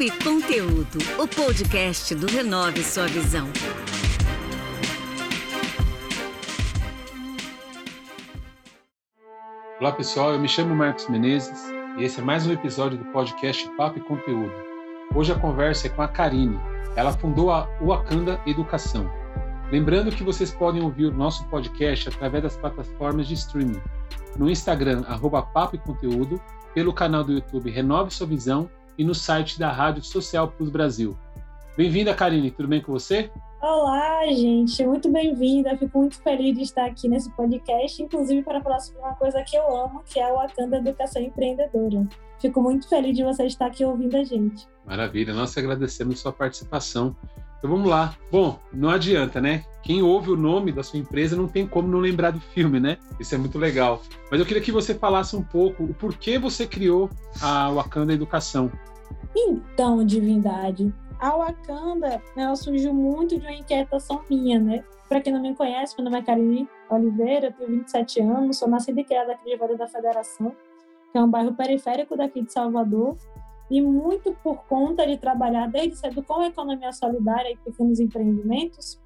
Papo Conteúdo, o podcast do Renove Sua Visão. Olá pessoal, eu me chamo Marcos Menezes e esse é mais um episódio do podcast Papo e Conteúdo. Hoje a conversa é com a Karine. Ela fundou a Wakanda Educação. Lembrando que vocês podem ouvir o nosso podcast através das plataformas de streaming. No Instagram, arroba Papo e Conteúdo, pelo canal do YouTube Renove Sua Visão e no site da Rádio Social Plus Brasil. Bem-vinda, Karine, tudo bem com você? Olá, gente, muito bem-vinda. Fico muito feliz de estar aqui nesse podcast, inclusive para falar sobre uma coisa que eu amo, que é o Wakanda Educação Empreendedora. Fico muito feliz de você estar aqui ouvindo a gente. Maravilha, nós agradecemos sua participação. Então vamos lá. Bom, não adianta, né? Quem ouve o nome da sua empresa não tem como não lembrar do filme, né? Isso é muito legal. Mas eu queria que você falasse um pouco o porquê você criou a Wakanda Educação. Então, divindade, a Wakanda ela surgiu muito de uma inquietação minha, né? Para quem não me conhece, meu nome é Karine Oliveira, tenho 27 anos, sou nascida e criada aqui de Vale da Federação, que é um bairro periférico daqui de Salvador, e muito por conta de trabalhar desde cedo com a economia solidária e pequenos empreendimentos,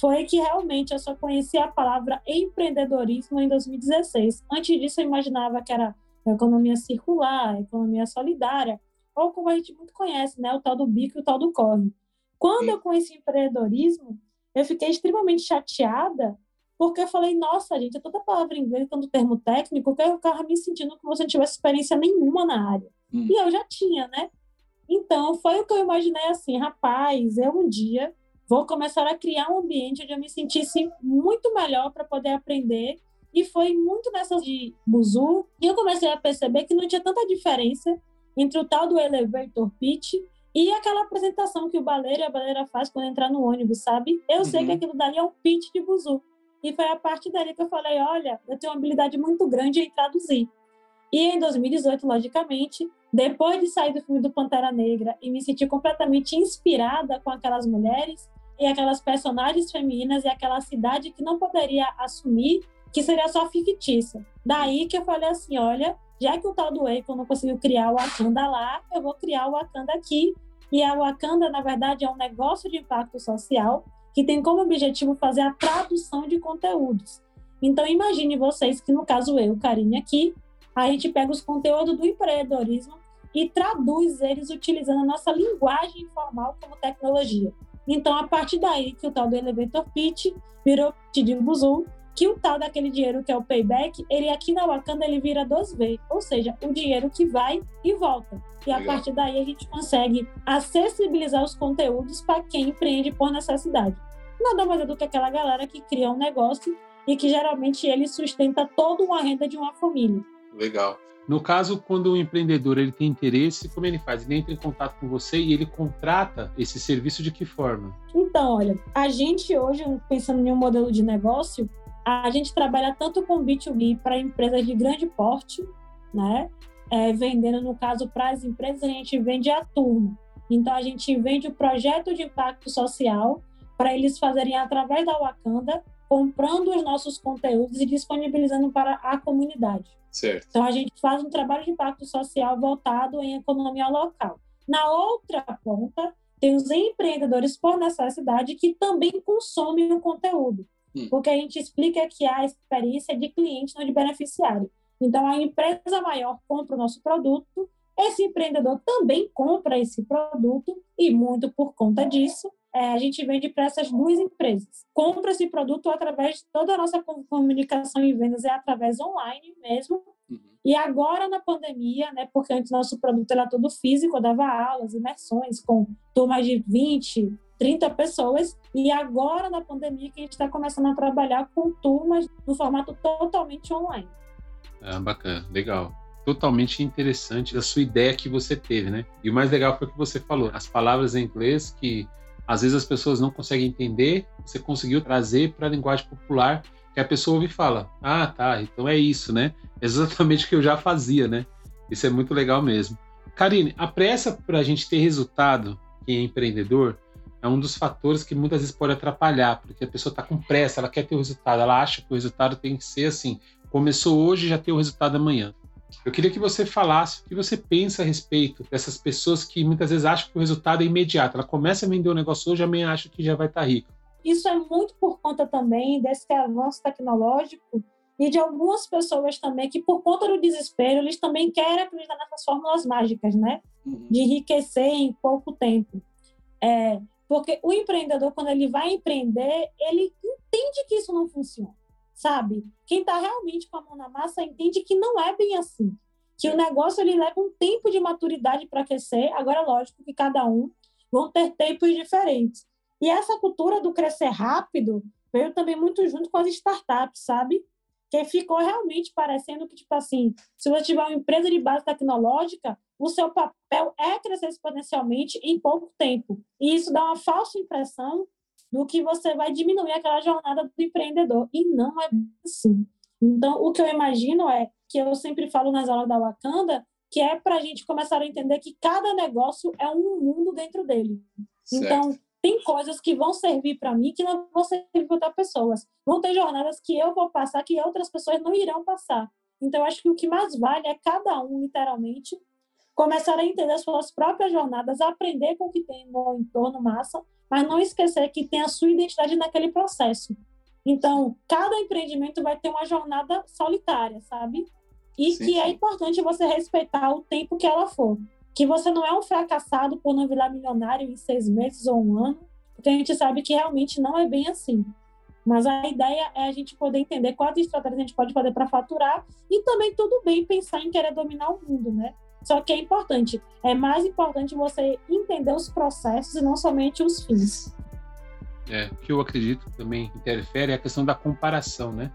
foi que realmente eu só conheci a palavra empreendedorismo em 2016. Antes disso, eu imaginava que era economia circular, economia solidária, ou como a gente muito conhece, né, o tal do bico e o tal do corre. Quando eu conheci empreendedorismo, eu fiquei extremamente chateada, porque eu falei, nossa, gente, é toda palavra em inglês, tanto termo técnico, que eu ficava me sentindo como se eu não tivesse experiência nenhuma na área. Hum. E eu já tinha, né? Então, foi o que eu imaginei assim, rapaz, eu um dia vou começar a criar um ambiente onde eu me sentisse muito melhor para poder aprender. E foi muito nessa de buzu que eu comecei a perceber que não tinha tanta diferença entre o tal do elevator pitch e aquela apresentação que o baleiro e a baleira faz quando entrar no ônibus, sabe? Eu uhum. sei que uhum. aquilo dali é um pitch de buzu. E foi a partir dali que eu falei, olha, eu tenho uma habilidade muito grande em traduzir. E em 2018, logicamente, depois de sair do filme do Pantera Negra e me sentir completamente inspirada com aquelas mulheres e aquelas personagens femininas e aquela cidade que não poderia assumir que seria só fictícia. Daí que eu falei assim, olha, já que o tal do Akon não conseguiu criar o Wakanda lá, eu vou criar o Wakanda aqui. E a Wakanda, na verdade, é um negócio de impacto social que tem como objetivo fazer a tradução de conteúdos. Então, imagine vocês que, no caso eu, Karine, aqui, a gente pega os conteúdos do empreendedorismo e traduz eles utilizando a nossa linguagem informal como tecnologia. Então, a partir daí que o tal do Elevator Pitch virou de Buzu, que o tal daquele dinheiro que é o payback, ele aqui na Wakanda ele vira 2V, ou seja, o dinheiro que vai e volta. E a partir daí a gente consegue acessibilizar os conteúdos para quem empreende por necessidade. Nada mais é do que aquela galera que cria um negócio e que geralmente ele sustenta toda uma renda de uma família. Legal. No caso, quando o empreendedor ele tem interesse, como ele faz? Ele entra em contato com você e ele contrata esse serviço de que forma? Então, olha, a gente hoje, pensando em um modelo de negócio, a gente trabalha tanto com B2B para empresas de grande porte, né? É, vendendo, no caso, para as empresas, a gente vende a turma. Então, a gente vende o projeto de impacto social para eles fazerem através da Wakanda, comprando os nossos conteúdos e disponibilizando para a comunidade. Certo. Então, a gente faz um trabalho de impacto social voltado em economia local. Na outra ponta, tem os empreendedores por necessidade que também consomem o conteúdo. Hum. Porque a gente explica que a experiência é de cliente, não de beneficiário. Então, a empresa maior compra o nosso produto, esse empreendedor também compra esse produto, e muito por conta disso, é, a gente vende para essas duas empresas. Compra esse produto através de toda a nossa comunicação e vendas, é através online mesmo. Uhum. E agora, na pandemia, né, porque antes nosso produto era todo físico, eu dava aulas, imersões com turmas de 20, 30 pessoas. E agora, na pandemia, que a gente está começando a trabalhar com turmas no formato totalmente online. Ah, bacana, legal. Totalmente interessante a sua ideia que você teve, né? E o mais legal foi o que você falou, as palavras em inglês que às vezes as pessoas não conseguem entender, você conseguiu trazer para a linguagem popular que a pessoa ouve e fala: Ah, tá, então é isso, né? Exatamente o que eu já fazia, né? Isso é muito legal mesmo. Karine, a pressa para a gente ter resultado, quem é empreendedor, é um dos fatores que muitas vezes pode atrapalhar, porque a pessoa está com pressa, ela quer ter o resultado, ela acha que o resultado tem que ser assim, começou hoje já tem o resultado amanhã. Eu queria que você falasse o que você pensa a respeito dessas pessoas que muitas vezes acham que o resultado é imediato. Ela começa a vender um negócio hoje, amanhã acha que já vai estar rica. Isso é muito por conta também desse avanço tecnológico e de algumas pessoas também que, por conta do desespero, eles também querem acreditar nessas fórmulas mágicas, né? Uhum. De enriquecer em pouco tempo. É, porque o empreendedor, quando ele vai empreender, ele entende que isso não funciona, sabe? Quem está realmente com a mão na massa entende que não é bem assim. Que o negócio ele leva um tempo de maturidade para crescer. Agora, lógico que cada um vão ter tempos diferentes. E essa cultura do crescer rápido veio também muito junto com as startups, sabe? Que ficou realmente parecendo que, tipo assim, se você tiver uma empresa de base tecnológica, o seu papel é crescer exponencialmente em pouco tempo. E isso dá uma falsa impressão do que você vai diminuir aquela jornada do empreendedor. E não é assim. Então, o que eu imagino é que eu sempre falo nas aulas da Wakanda, que é para a gente começar a entender que cada negócio é um mundo dentro dele. Certo. Então, tem coisas que vão servir para mim que não vão servir para outras pessoas. Vão ter jornadas que eu vou passar que outras pessoas não irão passar. Então, acho que o que mais vale é cada um, literalmente, começar a entender suas próprias jornadas, aprender com o que tem no entorno massa, mas não esquecer que tem a sua identidade naquele processo. Então, cada empreendimento vai ter uma jornada solitária, sabe? E sim, que é sim. é importante você respeitar o tempo que ela for. Que você não é um fracassado por não virar milionário em seis meses ou um ano, porque a gente sabe que realmente não é bem assim. Mas a ideia é a gente poder entender quais estratégias a gente pode fazer para faturar e também tudo bem pensar em querer dominar o mundo, né? Só que é importante, é mais importante você entender os processos e não somente os fins. É, o que eu acredito que também interfere é a questão da comparação, né?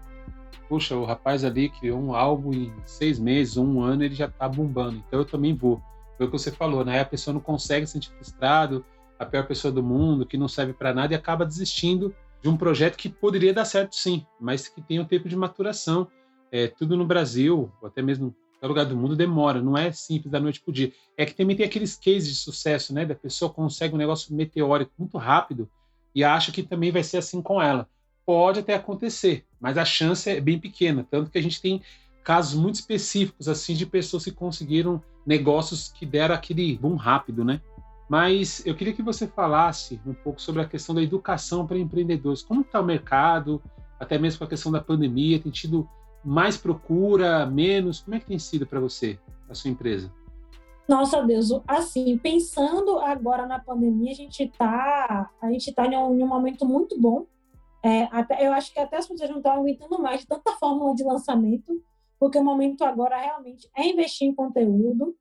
Poxa, o rapaz ali criou um álbum em seis meses um ano, ele já tá bombando, então eu também vou. Foi o que você falou, né? A pessoa não consegue se sentir frustrado, a pior pessoa do mundo, que não serve para nada e acaba desistindo de um projeto que poderia dar certo sim, mas que tem um tempo de maturação. É, tudo no Brasil, ou até mesmo qualquer lugar do mundo demora, não é simples da noite para o dia. É que também tem aqueles cases de sucesso, né? Da pessoa consegue um negócio meteórico muito rápido e acha que também vai ser assim com ela. Pode até acontecer, mas a chance é bem pequena, tanto que a gente tem casos muito específicos assim de pessoas que conseguiram negócios que deram aquele boom rápido, né? Mas eu queria que você falasse um pouco sobre a questão da educação para empreendedores. Como está o mercado, até mesmo com a questão da pandemia, tem tido mais procura, menos? Como é que tem sido para você, a sua empresa? Nossa Deus, assim, pensando agora na pandemia, a gente está a gente tá em um, em um momento muito bom. É, até, eu acho que até as pessoas não estão aguentando mais tanta fórmula de lançamento, porque o momento agora realmente é investir em conteúdo.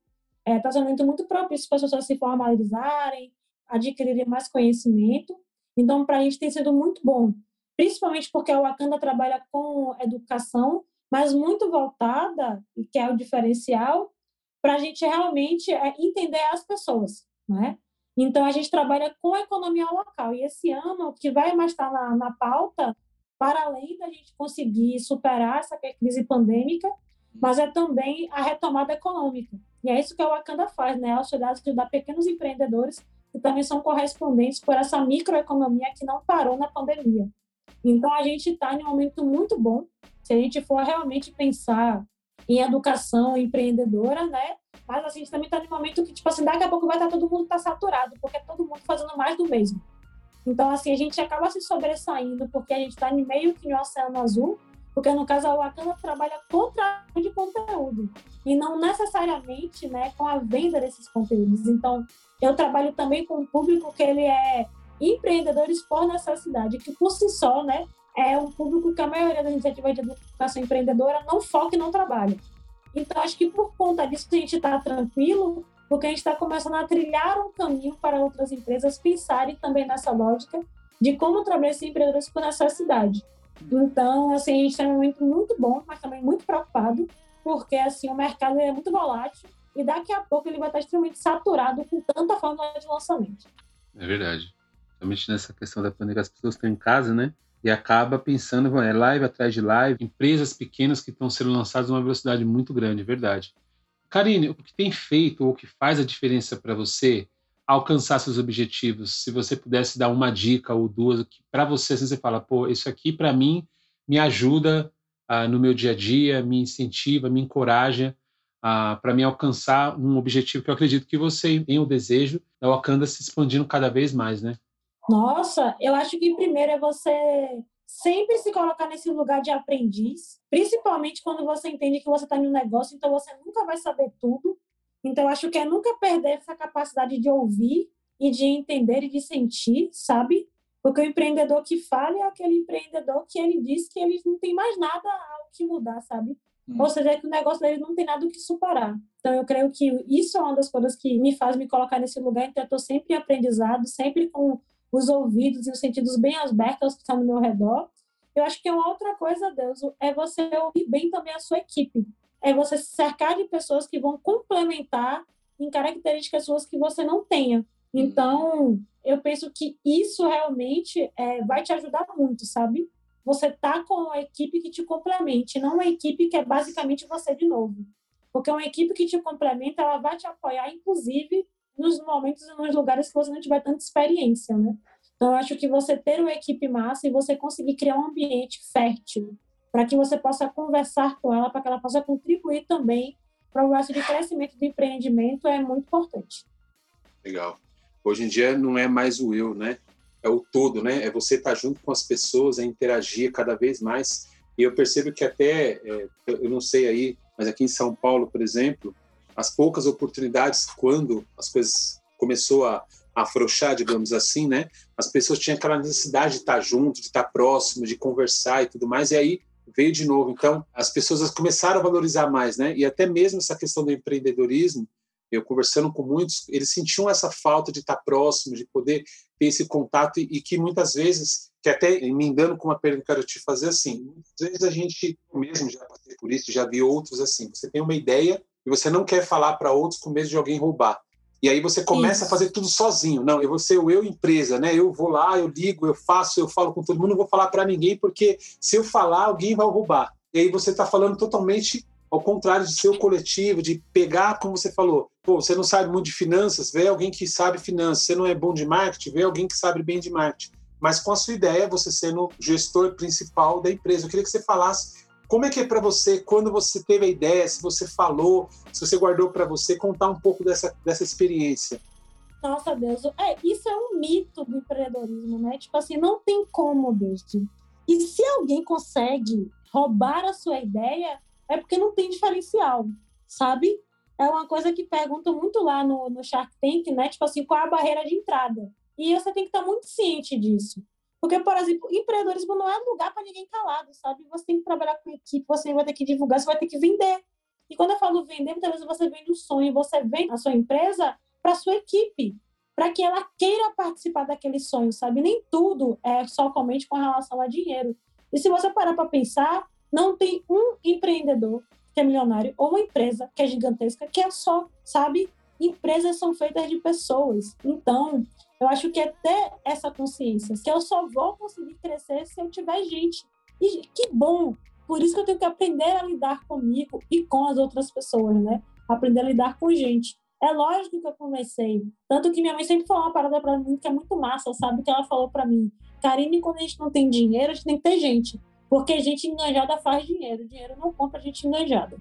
Está é, tá sendo um momento muito propício para as pessoas se formalizarem, adquirirem mais conhecimento. Então, para a gente tem sido muito bom, principalmente porque a Wakanda trabalha com educação mas muito voltada, e que é o diferencial, para a gente realmente é, entender as pessoas, né? Então, a gente trabalha com economia local. E esse ano, que vai mais estar na, na pauta, para além da gente conseguir superar essa crise pandêmica, mas é também a retomada econômica. E é isso que a Wakanda faz, né? Auxiliar ajudar pequenos empreendedores que também são correspondentes por essa microeconomia que não parou na pandemia. Então, a gente está em um momento muito bom se a gente for realmente pensar em educação empreendedora, né? Mas assim, a gente também está num momento que, tipo assim, daqui a pouco vai estar tá todo mundo tá saturado, porque é todo mundo fazendo mais do mesmo. Então, assim, a gente acaba se sobressaindo porque a gente está meio que no oceano azul, porque no caso a Wakanda trabalha com de conteúdo e não necessariamente, né, com a venda desses conteúdos. Então, eu trabalho também com um público que ele é empreendedores por necessidade, que por si só, né, é um público que a maioria das iniciativas de educação empreendedora não foca e não trabalha. Então, acho que por conta disso a gente está tranquilo, porque a gente está começando a trilhar um caminho para outras empresas pensarem também nessa lógica de como trabalhar esses empreendedores por necessidade. Então, assim, a gente está em um momento muito bom, mas também muito preocupado, porque assim o mercado é muito volátil e daqui a pouco ele vai estar extremamente saturado com tanta forma de lançamento. É verdade. Principalmente nessa questão da pandemia, as pessoas estão em casa, né? e acaba pensando, é live atrás de live, empresas pequenas que estão sendo lançadas a uma velocidade muito grande, é verdade. Karine, o que tem feito ou o que faz a diferença para você alcançar seus objetivos? Se você pudesse dar uma dica ou duas, para você, assim, você fala, pô, isso aqui para mim me ajuda ah, no meu dia a dia, me incentiva, me encoraja para mim alcançar um objetivo que eu acredito que você tem o desejo da Wakanda se expandindo cada vez mais, né? Nossa, eu acho que primeiro é você sempre se colocar nesse lugar de aprendiz, principalmente quando você entende que você está em um negócio, então você nunca vai saber tudo. Então, acho que é nunca perder essa capacidade de ouvir e de entender e de sentir, sabe? Porque o empreendedor que fala é aquele empreendedor que ele diz que ele não tem mais nada ao que mudar, sabe? Hum. Ou seja, que o negócio dele não tem nada o que superar. Então, eu creio que isso é uma das coisas que me faz me colocar nesse lugar. Então, eu estou sempre em aprendizado, sempre com os ouvidos e os sentidos bem abertos aos que estão no meu redor. Eu acho que uma outra coisa, Deus, é você ouvir bem também a sua equipe. É você se cercar de pessoas que vão complementar em características suas que você não tenha. Então, eu penso que isso realmente é, vai te ajudar muito, sabe? Você tá com uma equipe que te complemente, não uma equipe que é basicamente você de novo. Porque uma equipe que te complementa, ela vai te apoiar, inclusive, nos momentos e nos lugares que você não tiver tanta experiência, né? Então, eu acho que você ter uma equipe massa e você conseguir criar um ambiente fértil para que você possa conversar com ela, para que ela possa contribuir também para o processo de crescimento do empreendimento é muito importante. Legal. Hoje em dia não é mais o eu, né? É o todo, né? É você estar junto com as pessoas, é interagir cada vez mais. E eu percebo que até, é, eu não sei aí, mas aqui em São Paulo, por exemplo, as poucas oportunidades quando as coisas começou a, afrouxar, digamos assim, né? As pessoas tinham aquela necessidade de estar junto, de estar próximo, de conversar e tudo mais. E aí veio de novo. Então, as pessoas começaram a valorizar mais, né? E até mesmo essa questão do empreendedorismo, eu conversando com muitos, eles sentiam essa falta de estar próximo, de poder ter esse contato e, e que muitas vezes, que até emendando com uma pergunta que eu quero te fazer assim, muitas vezes a gente mesmo já passei por isso, já vi outros assim, você tem uma ideia e você não quer falar para outros com medo de alguém roubar. E aí você começa Isso. a fazer tudo sozinho. Não, eu vou ser o eu empresa, né? Eu vou lá, eu ligo, eu faço, eu falo com todo mundo, não vou falar para ninguém, porque se eu falar, alguém vai roubar. E aí você está falando totalmente ao contrário de ser o coletivo, de pegar, como você falou, pô, você não sabe muito de finanças, vê alguém que sabe finanças. Você não é bom de marketing, vê alguém que sabe bem de marketing. Mas com a sua ideia, você sendo o gestor principal da empresa. Eu queria que você falasse como é que é para você, quando você teve a ideia, se você falou, se você guardou para você, contar um pouco dessa, dessa experiência? Nossa, Deus, é, isso é um mito do empreendedorismo, né? Tipo assim, não tem como, Deus. E se alguém consegue roubar a sua ideia, é porque não tem diferencial, sabe? É uma coisa que perguntam muito lá no, no Shark Tank, né? Tipo assim, qual é a barreira de entrada? E você tem que estar muito ciente disso. Porque, por exemplo, empreendedorismo não é lugar para ninguém calado, sabe? Você tem que trabalhar com equipe, você vai ter que divulgar, você vai ter que vender. E quando eu falo vender, muitas vezes você vende o sonho, você vende a sua empresa para sua equipe, para que ela queira participar daquele sonho, sabe? Nem tudo é somente com relação a dinheiro. E se você parar para pensar, não tem um empreendedor que é milionário ou uma empresa que é gigantesca que é só, sabe? Empresas são feitas de pessoas. Então, eu acho que é ter essa consciência, que eu só vou conseguir crescer se eu tiver gente. E que bom! Por isso que eu tenho que aprender a lidar comigo e com as outras pessoas, né? Aprender a lidar com gente. É lógico que eu comecei. Tanto que minha mãe sempre falou uma parada para mim que é muito massa, sabe? Que ela falou para mim: Karine, quando a gente não tem dinheiro, a gente tem que ter gente. Porque gente enganjada faz dinheiro. Dinheiro não compra gente enganjada.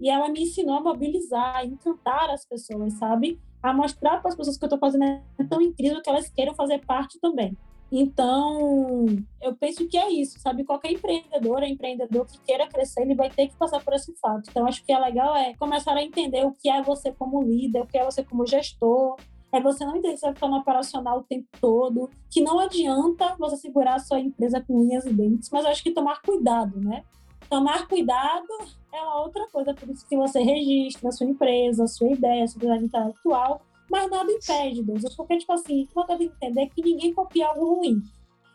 E ela me ensinou a mobilizar, a encantar as pessoas, sabe? a mostrar para as pessoas que eu estou fazendo é tão incrível que elas queiram fazer parte também. Então, eu penso que é isso, sabe? Qualquer empreendedor, empreendedor que queira crescer, ele vai ter que passar por esse fato. Então, acho que é legal é começar a entender o que é você como líder, o que é você como gestor. É você não entender que você no operacional o tempo todo, que não adianta você segurar a sua empresa com unhas e dentes, mas acho que tomar cuidado, né? Tomar cuidado é uma outra coisa, por isso que você registra a sua empresa, a sua ideia, a sua propriedade intelectual, mas nada impede, Deus. Porque, tipo assim, uma coisa entender é que ninguém copia algo ruim.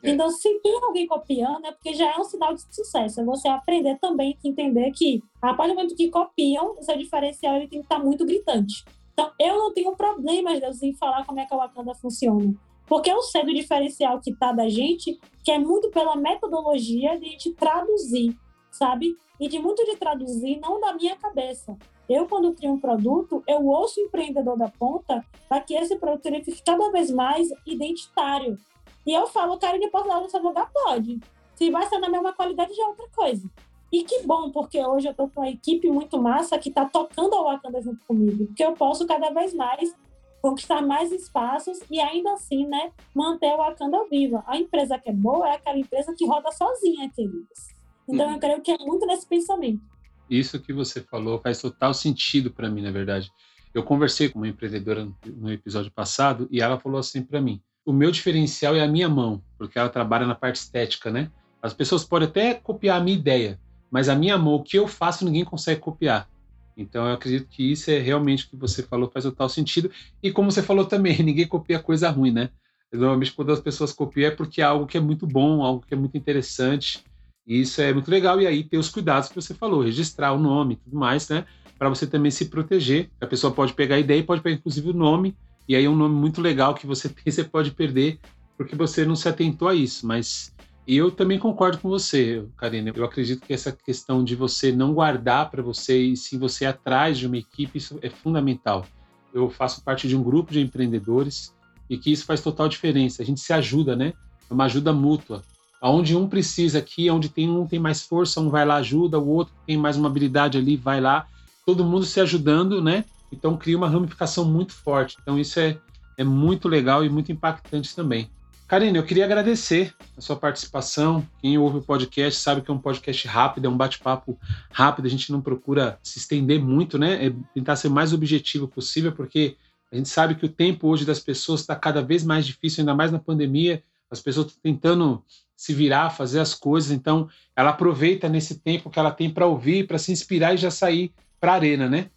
É. Então, se tem alguém copiando, é porque já é um sinal de sucesso. É você aprender também que entender que, a partir do momento que copiam, o seu diferencial ele tem que estar muito gritante. Então, eu não tenho problemas, Deus, em falar como é que a Wakanda funciona. Porque eu sei do diferencial que está da gente, que é muito pela metodologia de a gente traduzir sabe? E de muito de traduzir, não da minha cabeça. Eu, quando crio um produto, eu ouço o empreendedor da ponta para que esse produto ele fique cada vez mais identitário. E eu falo, cara, ele pode dar no seu lugar? Pode. Se vai ser na mesma qualidade, já é outra coisa. E que bom, porque hoje eu estou com uma equipe muito massa que está tocando a Wakanda junto comigo, porque eu posso cada vez mais conquistar mais espaços e ainda assim, né, manter a Wakanda viva. A empresa que é boa é aquela empresa que roda sozinha, queridos. Então uhum. eu creio que é muito nesse pensamento. Isso que você falou faz total sentido para mim, na verdade. Eu conversei com uma empreendedora no episódio passado e ela falou assim para mim: o meu diferencial é a minha mão, porque ela trabalha na parte estética, né? As pessoas podem até copiar a minha ideia, mas a minha mão, o que eu faço, ninguém consegue copiar. Então eu acredito que isso é realmente o que você falou, faz total sentido. E como você falou também, ninguém copia coisa ruim, né? Normalmente quando as pessoas copiam é porque é algo que é muito bom, algo que é muito interessante. Isso é muito legal. E aí ter os cuidados que você falou, registrar o nome e tudo mais, né? Para você também se proteger. A pessoa pode pegar a ideia e pode pegar inclusive o nome. E aí é um nome muito legal que você você pode perder porque você não se atentou a isso. Mas e eu também concordo com você, Karina. Eu acredito que essa questão de você não guardar para você e sim você atrás de uma equipe, isso é fundamental. Eu faço parte de um grupo de empreendedores e que isso faz total diferença. A gente se ajuda, né? É uma ajuda mútua. Aonde um precisa aqui, onde tem um tem mais força, um vai lá ajuda, o outro tem mais uma habilidade ali, vai lá. Todo mundo se ajudando, né? Então cria uma ramificação muito forte. Então isso é, é muito legal e muito impactante também. Karine, eu queria agradecer a sua participação. Quem ouve o podcast sabe que é um podcast rápido, é um bate-papo rápido. A gente não procura se estender muito, né? É tentar ser mais objetivo possível, porque a gente sabe que o tempo hoje das pessoas está cada vez mais difícil, ainda mais na pandemia. As pessoas estão tentando se virar, fazer as coisas. Então, ela aproveita nesse tempo que ela tem para ouvir, para se inspirar e já sair para a arena, né?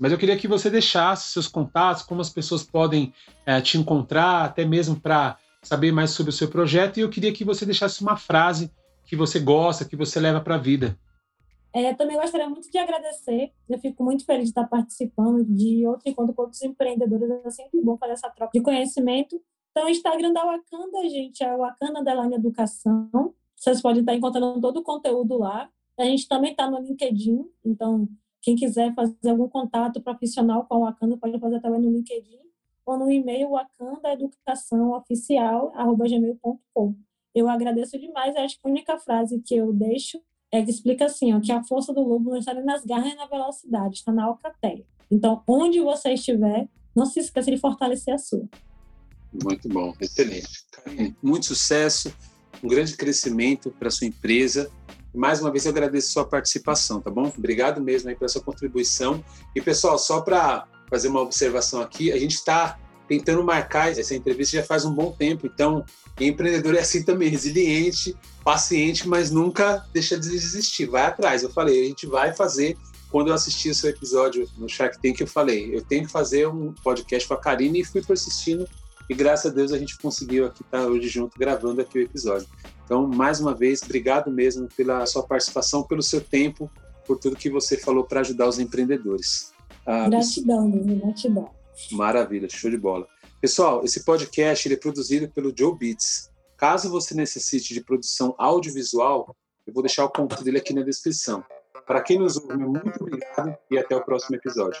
Mas eu queria que você deixasse seus contatos, como as pessoas podem é, te encontrar, até mesmo para saber mais sobre o seu projeto e eu queria que você deixasse uma frase que você gosta, que você leva para a vida. É, também gostaria muito de agradecer. Eu fico muito feliz de estar participando de outro encontro com outros empreendedores. É sempre bom fazer essa troca de conhecimento. Então, o Instagram da Wakanda, gente, é Wakanda Underline Educação. Vocês podem estar encontrando todo o conteúdo lá. A gente também está no LinkedIn. Então, quem quiser fazer algum contato profissional com a Wakanda, pode fazer também no LinkedIn ou no e-mail wakandaeducaçãooficial.gmail.com. Eu agradeço demais. Acho que a única frase que eu deixo é que explica assim, ó, que a força do lobo não está nas garras e na velocidade, está na alcateia. Então, onde você estiver, não se esqueça de fortalecer a sua. Muito bom, excelente. muito sucesso, um grande crescimento para sua empresa. Mais uma vez eu agradeço a sua participação, tá bom? Obrigado mesmo aí pela sua contribuição. E pessoal, só para fazer uma observação aqui. A gente está tentando marcar essa entrevista já faz um bom tempo, então empreendedor é assim também, resiliente, paciente, mas nunca deixa de desistir, vai atrás. Eu falei, a gente vai fazer. Quando eu assisti o seu episódio no Shark Tank, eu falei, eu tenho que fazer um podcast com a Karine e fui persistindo. E graças a Deus a gente conseguiu aqui estar hoje junto gravando aqui o episódio. Então, mais uma vez, obrigado mesmo pela sua participação, pelo seu tempo, por tudo que você falou para ajudar os empreendedores. Ah, gratidão, gratidão. Maravilha, show de bola. Pessoal, esse podcast ele é produzido pelo Joe Beats. Caso você necessite de produção audiovisual, eu vou deixar o contato dele aqui na descrição. Para quem nos ouve, muito obrigado e até o próximo episódio.